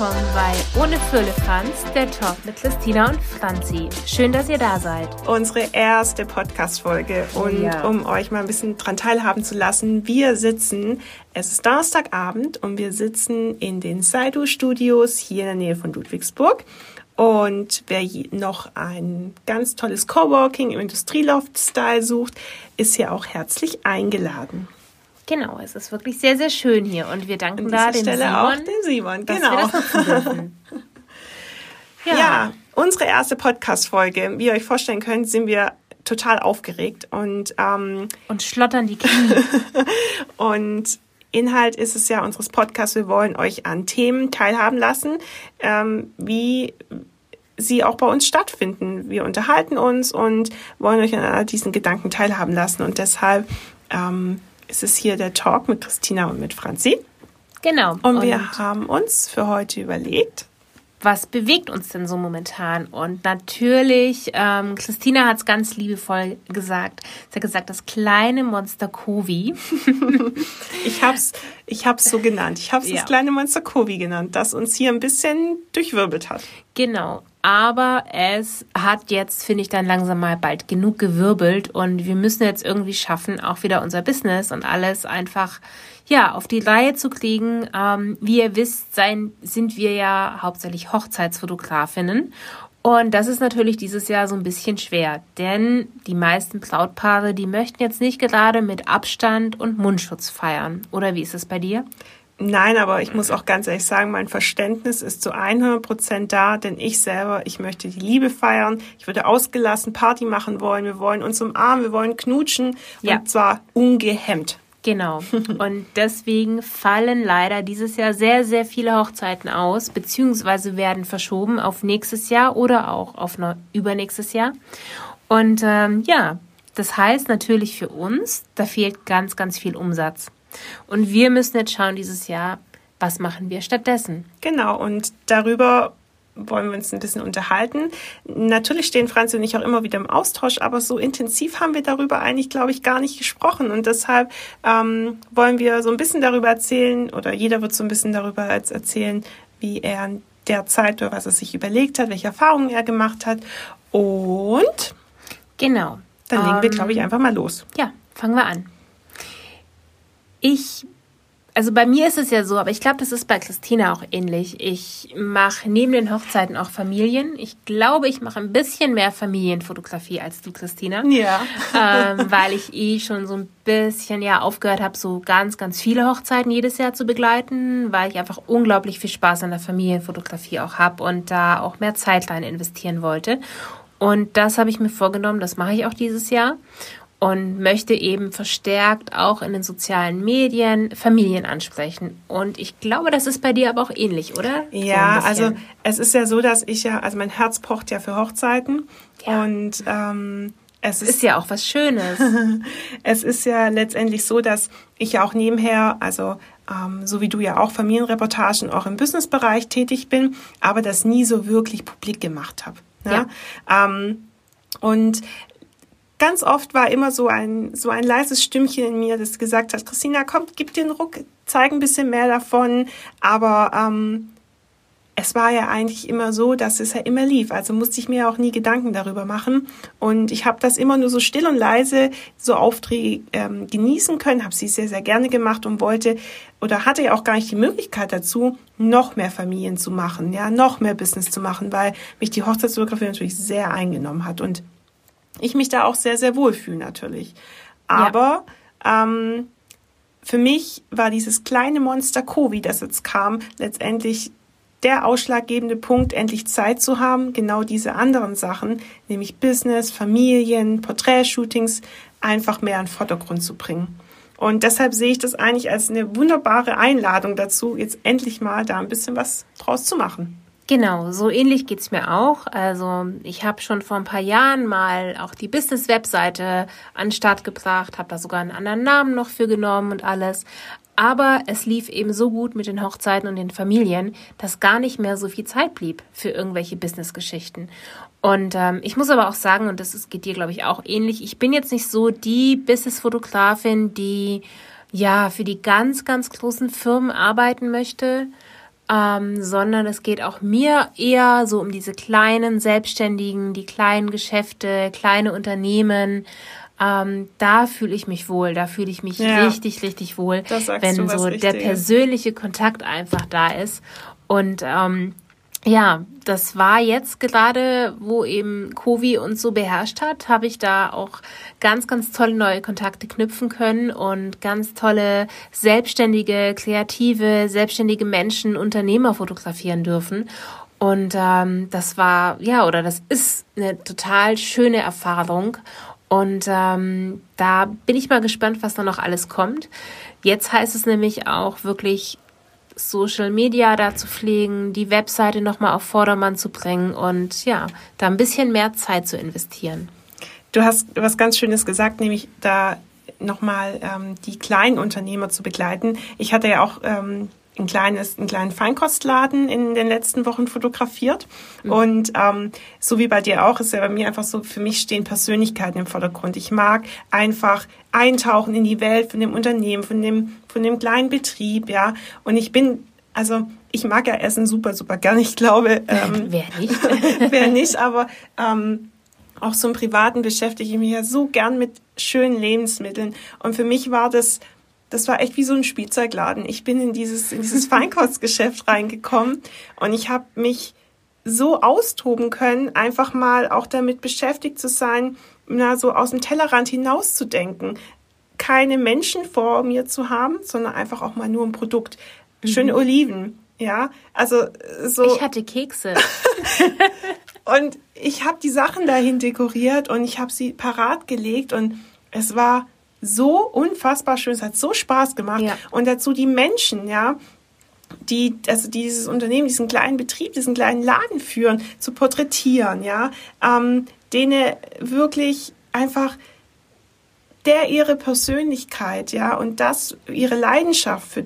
willkommen bei Ohne Firlefanz, der Talk mit Christina und Franzi. Schön, dass ihr da seid. Unsere erste Podcast-Folge. Und ja. um euch mal ein bisschen dran teilhaben zu lassen, wir sitzen, es ist Donnerstagabend und wir sitzen in den Saidu Studios hier in der Nähe von Ludwigsburg. Und wer noch ein ganz tolles Coworking im Industrieloft-Style sucht, ist hier auch herzlich eingeladen. Genau, es ist wirklich sehr, sehr schön hier und wir danken An da dem Stelle Simon, auch dem Simon, genau. ja. ja, unsere erste Podcast-Folge. Wie ihr euch vorstellen könnt, sind wir total aufgeregt und ähm, und schlottern die Knie. und Inhalt ist es ja unseres Podcasts. Wir wollen euch an Themen teilhaben lassen, ähm, wie sie auch bei uns stattfinden. Wir unterhalten uns und wollen euch an diesen Gedanken teilhaben lassen und deshalb ähm, es ist hier der Talk mit Christina und mit Franzi. Genau. Und, und wir haben uns für heute überlegt, was bewegt uns denn so momentan? Und natürlich, ähm, Christina hat es ganz liebevoll gesagt. Sie hat gesagt, das kleine Monster Kovi. ich hab's, ich hab's so genannt. Ich hab's ja. das kleine Monster Kovi genannt, das uns hier ein bisschen durchwirbelt hat. Genau. Aber es hat jetzt, finde ich, dann langsam mal bald genug gewirbelt und wir müssen jetzt irgendwie schaffen, auch wieder unser Business und alles einfach ja, auf die Reihe zu kriegen. Ähm, wie ihr wisst, sein, sind wir ja hauptsächlich Hochzeitsfotografinnen. Und das ist natürlich dieses Jahr so ein bisschen schwer, denn die meisten Brautpaare, die möchten jetzt nicht gerade mit Abstand und Mundschutz feiern. Oder wie ist es bei dir? Nein, aber ich muss auch ganz ehrlich sagen, mein Verständnis ist zu 100 Prozent da, denn ich selber, ich möchte die Liebe feiern. Ich würde ausgelassen Party machen wollen. Wir wollen uns umarmen, wir wollen knutschen ja. und zwar ungehemmt. Genau. Und deswegen fallen leider dieses Jahr sehr, sehr viele Hochzeiten aus, beziehungsweise werden verschoben auf nächstes Jahr oder auch auf übernächstes Jahr. Und ähm, ja, das heißt natürlich für uns, da fehlt ganz, ganz viel Umsatz. Und wir müssen jetzt schauen dieses Jahr, was machen wir stattdessen? Genau, und darüber wollen wir uns ein bisschen unterhalten. Natürlich stehen Franzi und ich auch immer wieder im Austausch, aber so intensiv haben wir darüber eigentlich, glaube ich, gar nicht gesprochen. Und deshalb ähm, wollen wir so ein bisschen darüber erzählen, oder jeder wird so ein bisschen darüber erzählen, wie er in der Zeit oder was er sich überlegt hat, welche Erfahrungen er gemacht hat. Und genau. Dann legen ähm, wir, glaube ich, einfach mal los. Ja, fangen wir an. Ich also bei mir ist es ja so, aber ich glaube, das ist bei Christina auch ähnlich. Ich mache neben den Hochzeiten auch Familien. Ich glaube, ich mache ein bisschen mehr Familienfotografie als du, Christina. Ja. Ähm, weil ich eh schon so ein bisschen ja aufgehört habe, so ganz, ganz viele Hochzeiten jedes Jahr zu begleiten, weil ich einfach unglaublich viel Spaß an der Familienfotografie auch habe und da auch mehr Zeit rein investieren wollte. Und das habe ich mir vorgenommen, das mache ich auch dieses Jahr und möchte eben verstärkt auch in den sozialen Medien Familien ansprechen. Und ich glaube, das ist bei dir aber auch ähnlich, oder? Ja, so also es ist ja so, dass ich ja, also mein Herz pocht ja für Hochzeiten ja. und ähm, es ist, ist, ja auch was Schönes. es ist ja letztendlich so, dass ich ja auch nebenher, also ähm, so wie du ja auch Familienreportagen auch im Businessbereich tätig bin, aber das nie so wirklich publik gemacht habe. Ne? Ja. Ähm, und ganz oft war immer so ein, so ein leises Stimmchen in mir, das gesagt hat, Christina, komm, gib den Ruck, zeig ein bisschen mehr davon. Aber ähm, es war ja eigentlich immer so, dass es ja immer lief. Also musste ich mir auch nie Gedanken darüber machen. Und ich habe das immer nur so still und leise, so Aufträge ähm, genießen können, habe sie sehr, sehr gerne gemacht und wollte oder hatte ja auch gar nicht die Möglichkeit dazu, noch mehr Familien zu machen, ja, noch mehr Business zu machen, weil mich die Hochzeitsfotografie natürlich sehr eingenommen hat. Und ich mich da auch sehr, sehr wohl fühle natürlich. Aber ja. ähm, für mich war dieses kleine Monster Covid, das jetzt kam, letztendlich der ausschlaggebende Punkt, endlich Zeit zu haben, genau diese anderen Sachen, nämlich Business, Familien, Porträtshootings, einfach mehr in den Vordergrund zu bringen. Und deshalb sehe ich das eigentlich als eine wunderbare Einladung dazu, jetzt endlich mal da ein bisschen was draus zu machen. Genau, so ähnlich geht's mir auch. Also ich habe schon vor ein paar Jahren mal auch die Business-Webseite an den Start gebracht, habe da sogar einen anderen Namen noch für genommen und alles. Aber es lief eben so gut mit den Hochzeiten und den Familien, dass gar nicht mehr so viel Zeit blieb für irgendwelche Business-Geschichten. Und ähm, ich muss aber auch sagen, und das ist, geht dir, glaube ich, auch ähnlich, ich bin jetzt nicht so die Business-Fotografin, die ja für die ganz, ganz großen Firmen arbeiten möchte ähm, sondern es geht auch mir eher so um diese kleinen Selbstständigen, die kleinen Geschäfte, kleine Unternehmen. Ähm, da fühle ich mich wohl, da fühle ich mich ja. richtig, richtig wohl, wenn so der persönliche Kontakt einfach da ist. Und ähm, ja, das war jetzt gerade, wo eben Covid uns so beherrscht hat, habe ich da auch ganz, ganz tolle neue Kontakte knüpfen können und ganz tolle selbstständige, kreative, selbstständige Menschen, Unternehmer fotografieren dürfen. Und ähm, das war, ja, oder das ist eine total schöne Erfahrung. Und ähm, da bin ich mal gespannt, was da noch alles kommt. Jetzt heißt es nämlich auch wirklich Social Media da zu pflegen, die Webseite nochmal auf Vordermann zu bringen und ja, da ein bisschen mehr Zeit zu investieren. Du hast was ganz Schönes gesagt, nämlich da nochmal ähm, die kleinen Unternehmer zu begleiten. Ich hatte ja auch ähm, ein kleines, einen kleinen Feinkostladen in den letzten Wochen fotografiert. Mhm. Und ähm, so wie bei dir auch, ist ja bei mir einfach so, für mich stehen Persönlichkeiten im Vordergrund. Ich mag einfach eintauchen in die Welt von dem Unternehmen, von dem, von dem kleinen Betrieb, ja. Und ich bin, also ich mag ja Essen super, super gern. Ich glaube, ähm, wer nicht? wer nicht, aber ähm, auch so im Privaten beschäftige ich mich ja so gern mit schönen Lebensmitteln. Und für mich war das das war echt wie so ein Spielzeugladen. Ich bin in dieses, in dieses Feinkostgeschäft reingekommen und ich habe mich so austoben können, einfach mal auch damit beschäftigt zu sein, na, so aus dem Tellerrand hinauszudenken. Keine Menschen vor mir zu haben, sondern einfach auch mal nur ein Produkt. Schöne mhm. Oliven, ja. Also so. Ich hatte Kekse. und ich habe die Sachen dahin dekoriert und ich habe sie parat gelegt und es war so unfassbar schön. Es hat so Spaß gemacht. Ja. Und dazu die Menschen, ja, die, also dieses Unternehmen, diesen kleinen Betrieb, diesen kleinen Laden führen, zu porträtieren, ja, ähm, denen wirklich einfach der ihre Persönlichkeit, ja, und das, ihre Leidenschaft für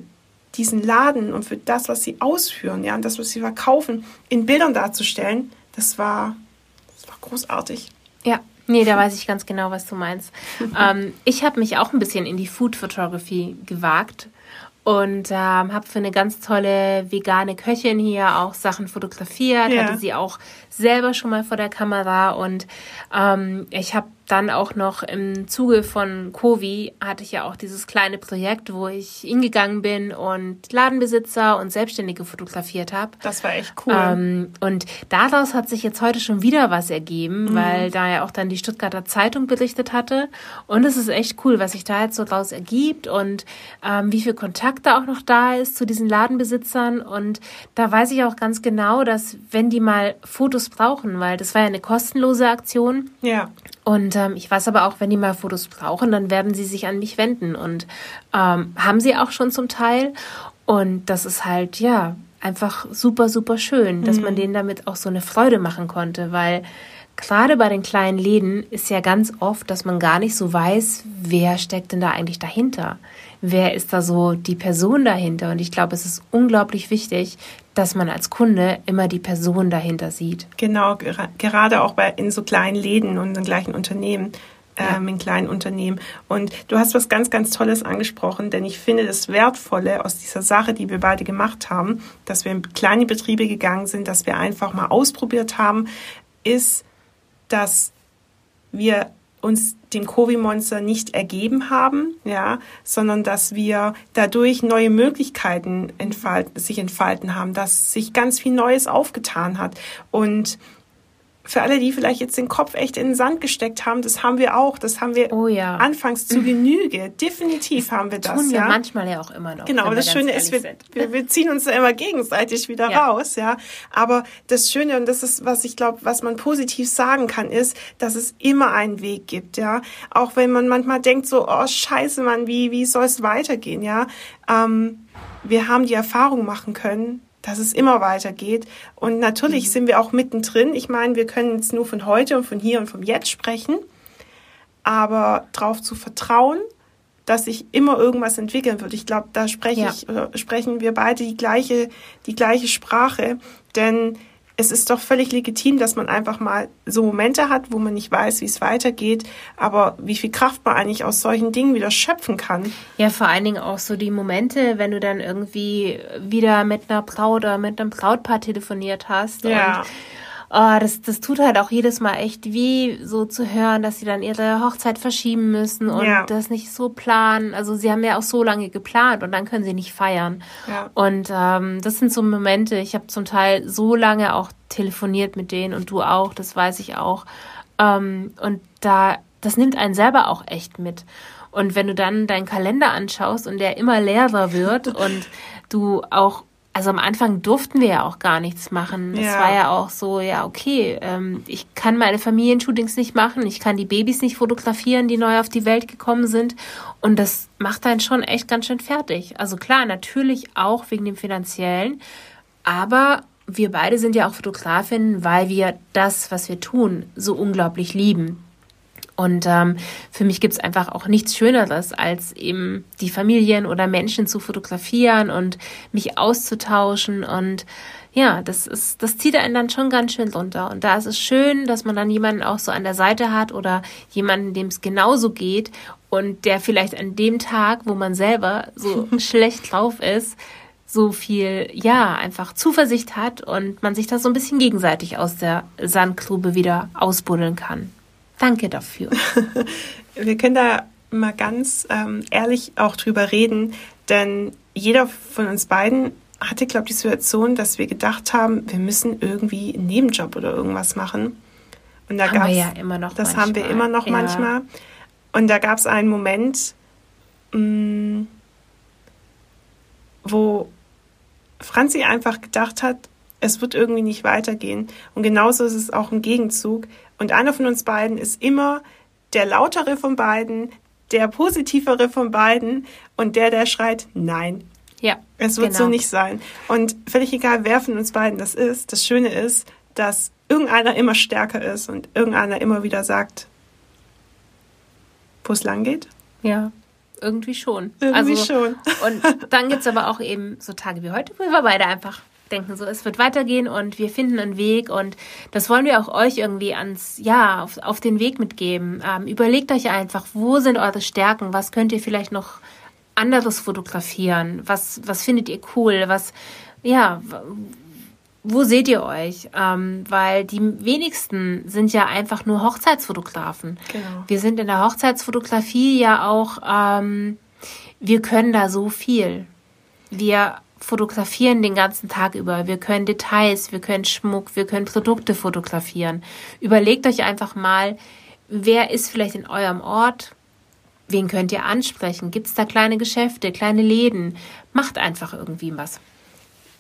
diesen Laden und für das, was sie ausführen, ja, und das, was sie verkaufen, in Bildern darzustellen, das war, das war großartig. Ja, Nee, da weiß ich ganz genau, was du meinst. ähm, ich habe mich auch ein bisschen in die Food Photography gewagt und ähm, habe für eine ganz tolle vegane Köchin hier auch Sachen fotografiert, ja. hatte sie auch selber schon mal vor der Kamera und ähm, ich habe dann auch noch im Zuge von Covi hatte ich ja auch dieses kleine Projekt, wo ich hingegangen bin und Ladenbesitzer und Selbstständige fotografiert habe. Das war echt cool. Ähm, und daraus hat sich jetzt heute schon wieder was ergeben, mhm. weil da ja auch dann die Stuttgarter Zeitung berichtet hatte. Und es ist echt cool, was sich da jetzt so draus ergibt und ähm, wie viel Kontakt da auch noch da ist zu diesen Ladenbesitzern. Und da weiß ich auch ganz genau, dass wenn die mal Fotos brauchen, weil das war ja eine kostenlose Aktion. Ja. Und ähm, ich weiß aber auch, wenn die mal Fotos brauchen, dann werden sie sich an mich wenden. Und ähm, haben sie auch schon zum Teil. Und das ist halt, ja, einfach super, super schön, dass mhm. man denen damit auch so eine Freude machen konnte, weil gerade bei den kleinen Läden ist ja ganz oft, dass man gar nicht so weiß, wer steckt denn da eigentlich dahinter? Wer ist da so die Person dahinter? Und ich glaube, es ist unglaublich wichtig, dass man als Kunde immer die Person dahinter sieht. Genau, gerade auch bei, in so kleinen Läden und in gleichen Unternehmen. Ja. Ähm, in kleinen Unternehmen. Und du hast was ganz, ganz Tolles angesprochen, denn ich finde das Wertvolle aus dieser Sache, die wir beide gemacht haben, dass wir in kleine Betriebe gegangen sind, dass wir einfach mal ausprobiert haben, ist, dass wir uns dem Covid-Monster nicht ergeben haben, ja, sondern dass wir dadurch neue Möglichkeiten entfalten, sich entfalten haben, dass sich ganz viel Neues aufgetan hat. Und für alle, die vielleicht jetzt den Kopf echt in den Sand gesteckt haben, das haben wir auch. Das haben wir oh ja. anfangs zu Genüge. Definitiv haben wir das. Tun wir ja. manchmal ja auch immer noch. Genau, aber das Schöne ist, wir, wir, wir, ziehen uns da immer gegenseitig wieder ja. raus, ja. Aber das Schöne, und das ist, was ich glaube, was man positiv sagen kann, ist, dass es immer einen Weg gibt, ja. Auch wenn man manchmal denkt so, oh scheiße, Mann, wie, wie soll es weitergehen, ja. Ähm, wir haben die Erfahrung machen können, dass es immer weitergeht. Und natürlich mhm. sind wir auch mittendrin. Ich meine, wir können jetzt nur von heute und von hier und vom Jetzt sprechen, aber darauf zu vertrauen, dass sich immer irgendwas entwickeln wird. Ich glaube, da spreche ja. ich, äh, sprechen wir beide die gleiche, die gleiche Sprache, denn es ist doch völlig legitim, dass man einfach mal so Momente hat, wo man nicht weiß, wie es weitergeht, aber wie viel Kraft man eigentlich aus solchen Dingen wieder schöpfen kann. Ja, vor allen Dingen auch so die Momente, wenn du dann irgendwie wieder mit einer Braut oder mit einem Brautpaar telefoniert hast. Ja. Und oh, das, das tut halt auch jedes Mal echt weh, so zu hören, dass sie dann ihre Hochzeit verschieben müssen und ja. das nicht so planen. Also sie haben ja auch so lange geplant und dann können sie nicht feiern. Ja. Und ähm, das sind so Momente, ich habe zum Teil so lange auch telefoniert mit denen und du auch, das weiß ich auch. Ähm, und da, das nimmt einen selber auch echt mit. Und wenn du dann deinen Kalender anschaust und der immer leerer wird und du auch also am Anfang durften wir ja auch gar nichts machen. Es ja. war ja auch so, ja, okay, ähm, ich kann meine Familienshootings nicht machen, ich kann die Babys nicht fotografieren, die neu auf die Welt gekommen sind. Und das macht einen schon echt ganz schön fertig. Also klar, natürlich auch wegen dem finanziellen, aber wir beide sind ja auch Fotografinnen, weil wir das, was wir tun, so unglaublich lieben. Und ähm, für mich gibt's einfach auch nichts Schöneres, als eben die Familien oder Menschen zu fotografieren und mich auszutauschen. Und ja, das ist, das zieht einen dann schon ganz schön runter. Und da ist es schön, dass man dann jemanden auch so an der Seite hat oder jemanden, dem es genauso geht und der vielleicht an dem Tag, wo man selber so schlecht drauf ist, so viel, ja, einfach Zuversicht hat und man sich da so ein bisschen gegenseitig aus der Sandgrube wieder ausbuddeln kann. Danke dafür. Wir können da mal ganz ähm, ehrlich auch drüber reden, denn jeder von uns beiden hatte, glaube ich, die Situation, dass wir gedacht haben, wir müssen irgendwie einen Nebenjob oder irgendwas machen. Und da gab es ja immer noch. Das manchmal. haben wir immer noch ja. manchmal. Und da gab es einen Moment, mh, mm, wo Franzi einfach gedacht hat, es wird irgendwie nicht weitergehen. Und genauso ist es auch im Gegenzug. Und einer von uns beiden ist immer der lautere von beiden, der positivere von beiden und der, der schreit, nein. Ja. Es wird genau. so nicht sein. Und völlig egal, wer von uns beiden das ist, das Schöne ist, dass irgendeiner immer stärker ist und irgendeiner immer wieder sagt, wo es lang geht. Ja, irgendwie schon. Irgendwie also, schon. und dann gibt es aber auch eben so Tage wie heute, wo wir beide einfach denken, so es wird weitergehen und wir finden einen Weg und das wollen wir auch euch irgendwie ans, ja, auf, auf den Weg mitgeben. Ähm, überlegt euch einfach, wo sind eure Stärken, was könnt ihr vielleicht noch anderes fotografieren, was, was findet ihr cool, was, ja, wo seht ihr euch? Ähm, weil die wenigsten sind ja einfach nur Hochzeitsfotografen. Genau. Wir sind in der Hochzeitsfotografie ja auch, ähm, wir können da so viel. Wir fotografieren den ganzen Tag über. Wir können Details, wir können Schmuck, wir können Produkte fotografieren. Überlegt euch einfach mal, wer ist vielleicht in eurem Ort? Wen könnt ihr ansprechen? Gibt es da kleine Geschäfte, kleine Läden? Macht einfach irgendwie was.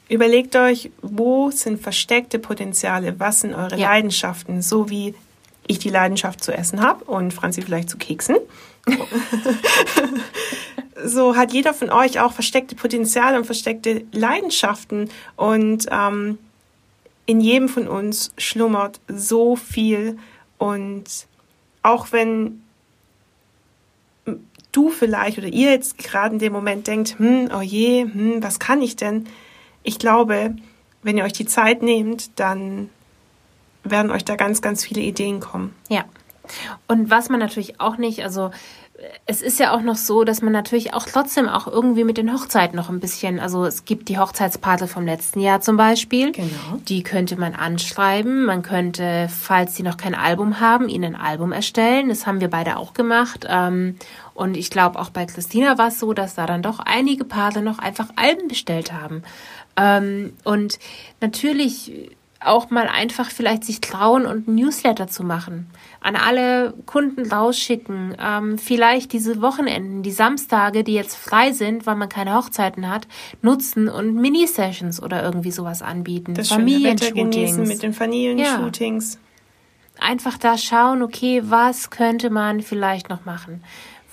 Überlegt euch, wo sind versteckte Potenziale? Was sind eure ja. Leidenschaften? So wie ich die Leidenschaft zu essen habe und Franzi vielleicht zu Keksen. so hat jeder von euch auch versteckte Potenziale und versteckte Leidenschaften und ähm, in jedem von uns schlummert so viel und auch wenn du vielleicht oder ihr jetzt gerade in dem Moment denkt, hm, oh je, hm, was kann ich denn? Ich glaube, wenn ihr euch die Zeit nehmt, dann werden euch da ganz, ganz viele Ideen kommen. Ja. Und was man natürlich auch nicht, also es ist ja auch noch so, dass man natürlich auch trotzdem auch irgendwie mit den Hochzeiten noch ein bisschen, also es gibt die Hochzeitspate vom letzten Jahr zum Beispiel. Genau. Die könnte man anschreiben. Man könnte, falls sie noch kein Album haben, ihnen ein Album erstellen. Das haben wir beide auch gemacht. Ähm, und ich glaube, auch bei Christina war es so, dass da dann doch einige Paare noch einfach Alben bestellt haben. Ähm, und natürlich auch mal einfach vielleicht sich trauen und ein Newsletter zu machen. An alle Kunden rausschicken. Ähm, vielleicht diese Wochenenden, die Samstage, die jetzt frei sind, weil man keine Hochzeiten hat, nutzen und Mini-Sessions oder irgendwie sowas anbieten. Das Familienshootings. mit den Familienshootings. Ja. Einfach da schauen, okay, was könnte man vielleicht noch machen?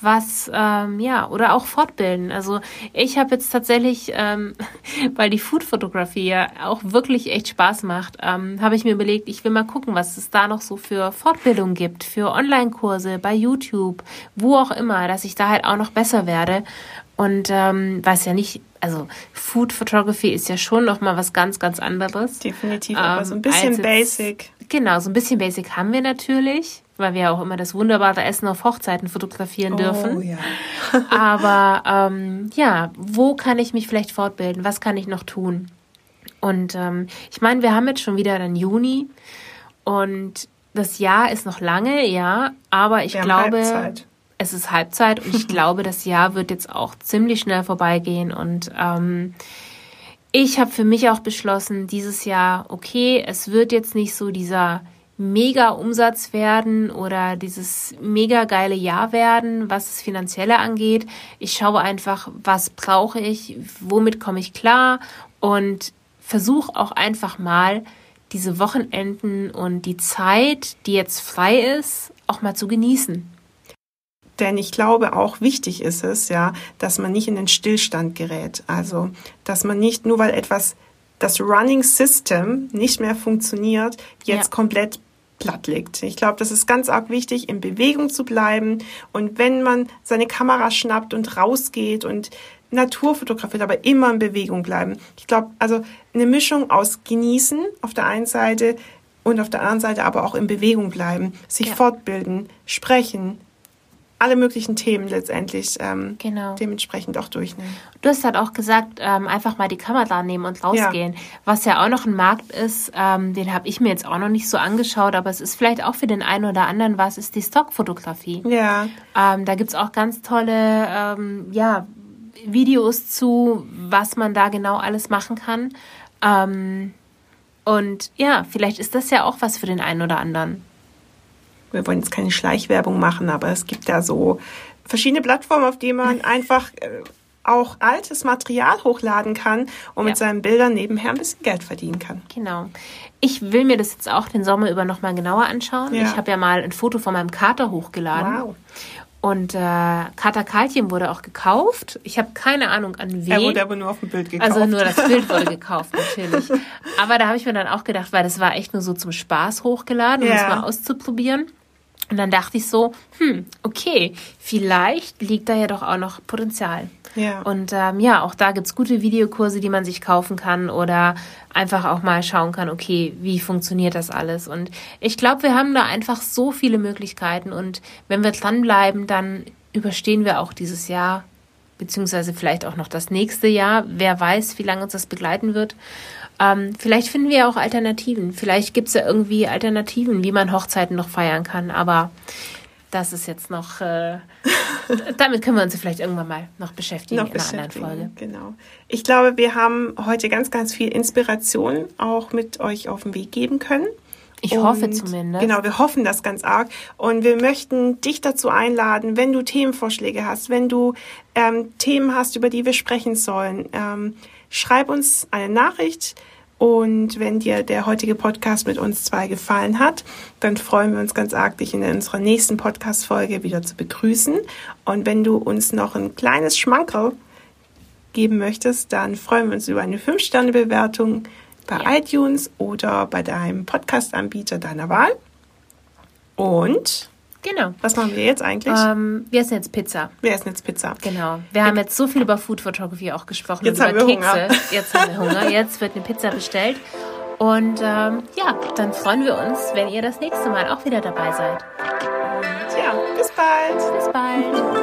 Was ähm, ja oder auch fortbilden. Also ich habe jetzt tatsächlich, ähm, weil die Food-Fotografie ja auch wirklich echt Spaß macht, ähm, habe ich mir überlegt, ich will mal gucken, was es da noch so für Fortbildung gibt, für Online-Kurse bei YouTube, wo auch immer, dass ich da halt auch noch besser werde. Und ähm, weiß ja nicht, also Food Photography ist ja schon noch mal was ganz, ganz anderes. Definitiv, ähm, aber so ein bisschen jetzt, basic. Genau, so ein bisschen basic haben wir natürlich, weil wir auch immer das wunderbare Essen auf Hochzeiten fotografieren dürfen. Oh, ja. aber ähm, ja, wo kann ich mich vielleicht fortbilden? Was kann ich noch tun? Und ähm, ich meine, wir haben jetzt schon wieder dann Juni und das Jahr ist noch lange, ja, aber ich glaube, Halbzeit. es ist Halbzeit und ich glaube, das Jahr wird jetzt auch ziemlich schnell vorbeigehen und ähm, ich habe für mich auch beschlossen, dieses Jahr, okay, es wird jetzt nicht so dieser mega Umsatz werden oder dieses mega geile Jahr werden, was das Finanzielle angeht. Ich schaue einfach, was brauche ich, womit komme ich klar und versuche auch einfach mal diese Wochenenden und die Zeit, die jetzt frei ist, auch mal zu genießen. Denn ich glaube, auch wichtig ist es, ja, dass man nicht in den Stillstand gerät. Also, dass man nicht nur weil etwas, das Running System nicht mehr funktioniert, jetzt ja. komplett platt liegt. Ich glaube, das ist ganz arg wichtig, in Bewegung zu bleiben. Und wenn man seine Kamera schnappt und rausgeht und Natur fotografiert, aber immer in Bewegung bleiben. Ich glaube, also eine Mischung aus genießen auf der einen Seite und auf der anderen Seite aber auch in Bewegung bleiben, sich ja. fortbilden, sprechen, alle möglichen Themen letztendlich ähm, genau. dementsprechend auch durchnehmen. Du hast halt auch gesagt, ähm, einfach mal die Kamera nehmen und rausgehen. Ja. Was ja auch noch ein Markt ist, ähm, den habe ich mir jetzt auch noch nicht so angeschaut, aber es ist vielleicht auch für den einen oder anderen was, ist die Stockfotografie. Ja. Ähm, da gibt es auch ganz tolle, ähm, ja, Videos zu, was man da genau alles machen kann. Ähm, und ja, vielleicht ist das ja auch was für den einen oder anderen. Wir wollen jetzt keine Schleichwerbung machen, aber es gibt da so verschiedene Plattformen, auf denen man einfach äh, auch altes Material hochladen kann und ja. mit seinen Bildern nebenher ein bisschen Geld verdienen kann. Genau. Ich will mir das jetzt auch den Sommer über nochmal genauer anschauen. Ja. Ich habe ja mal ein Foto von meinem Kater hochgeladen. Wow. Und äh, Katakaltchen wurde auch gekauft. Ich habe keine Ahnung an wen. Er wurde aber nur auf dem Bild gekauft. Also nur das Bild wurde gekauft, natürlich. Aber da habe ich mir dann auch gedacht, weil das war echt nur so zum Spaß hochgeladen, um ja. das mal auszuprobieren. Und dann dachte ich so, hm, okay, vielleicht liegt da ja doch auch noch Potenzial. Ja. Und ähm, ja, auch da gibt's gute Videokurse, die man sich kaufen kann oder einfach auch mal schauen kann, okay, wie funktioniert das alles? Und ich glaube, wir haben da einfach so viele Möglichkeiten und wenn wir dranbleiben, dann überstehen wir auch dieses Jahr, beziehungsweise vielleicht auch noch das nächste Jahr. Wer weiß, wie lange uns das begleiten wird. Ähm, vielleicht finden wir auch Alternativen. Vielleicht gibt's ja irgendwie Alternativen, wie man Hochzeiten noch feiern kann. Aber das ist jetzt noch, äh, damit können wir uns vielleicht irgendwann mal noch beschäftigen noch in einer anderen Folge. Genau. Ich glaube, wir haben heute ganz, ganz viel Inspiration auch mit euch auf den Weg geben können. Ich und hoffe zumindest. Genau, wir hoffen das ganz arg. Und wir möchten dich dazu einladen, wenn du Themenvorschläge hast, wenn du ähm, Themen hast, über die wir sprechen sollen, ähm, schreib uns eine Nachricht und wenn dir der heutige Podcast mit uns zwei gefallen hat, dann freuen wir uns ganz arg, dich in unserer nächsten Podcast-Folge wieder zu begrüßen. Und wenn du uns noch ein kleines Schmankerl geben möchtest, dann freuen wir uns über eine 5-Sterne-Bewertung bei ja. iTunes oder bei deinem Podcast-Anbieter deiner Wahl. Und Genau. Was machen wir jetzt eigentlich? Ähm, wir essen jetzt Pizza. Wir essen jetzt Pizza. Genau. Wir haben jetzt so viel über Food Photography auch gesprochen. Jetzt haben wir Kekse. Hunger. Jetzt haben wir Hunger. Jetzt wird eine Pizza bestellt. Und ähm, ja, dann freuen wir uns, wenn ihr das nächste Mal auch wieder dabei seid. Und ja, bis bald. Bis bald.